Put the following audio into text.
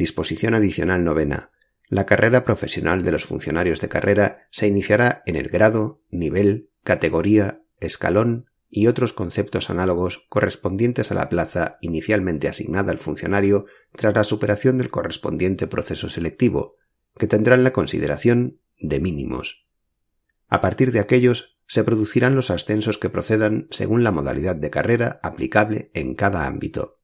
Disposición adicional novena. La carrera profesional de los funcionarios de carrera se iniciará en el grado, nivel, categoría, escalón y otros conceptos análogos correspondientes a la plaza inicialmente asignada al funcionario tras la superación del correspondiente proceso selectivo, que tendrán la consideración de mínimos. A partir de aquellos se producirán los ascensos que procedan según la modalidad de carrera aplicable en cada ámbito.